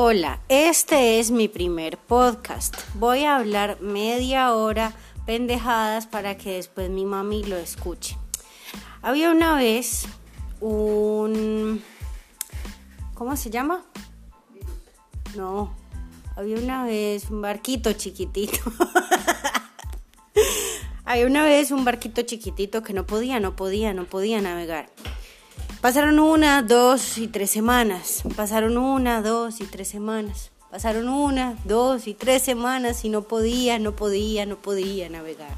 Hola, este es mi primer podcast. Voy a hablar media hora pendejadas para que después mi mami lo escuche. Había una vez un... ¿Cómo se llama? No, había una vez un barquito chiquitito. había una vez un barquito chiquitito que no podía, no podía, no podía navegar. Pasaron una, dos y tres semanas. Pasaron una, dos y tres semanas. Pasaron una, dos y tres semanas y no podía, no podía, no podía navegar.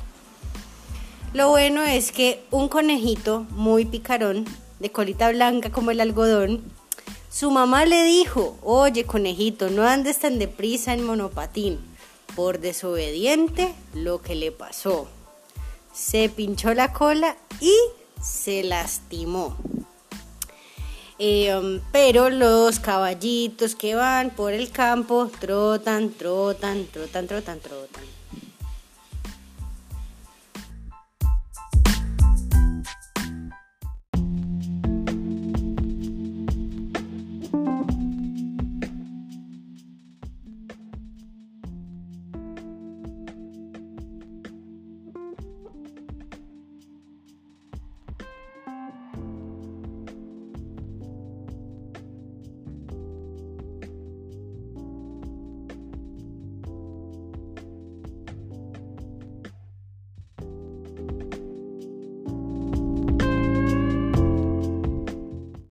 Lo bueno es que un conejito muy picarón, de colita blanca como el algodón, su mamá le dijo, oye conejito, no andes tan deprisa en monopatín. Por desobediente, lo que le pasó. Se pinchó la cola y se lastimó. Eh, pero los caballitos que van por el campo trotan, trotan, trotan, trotan, trotan.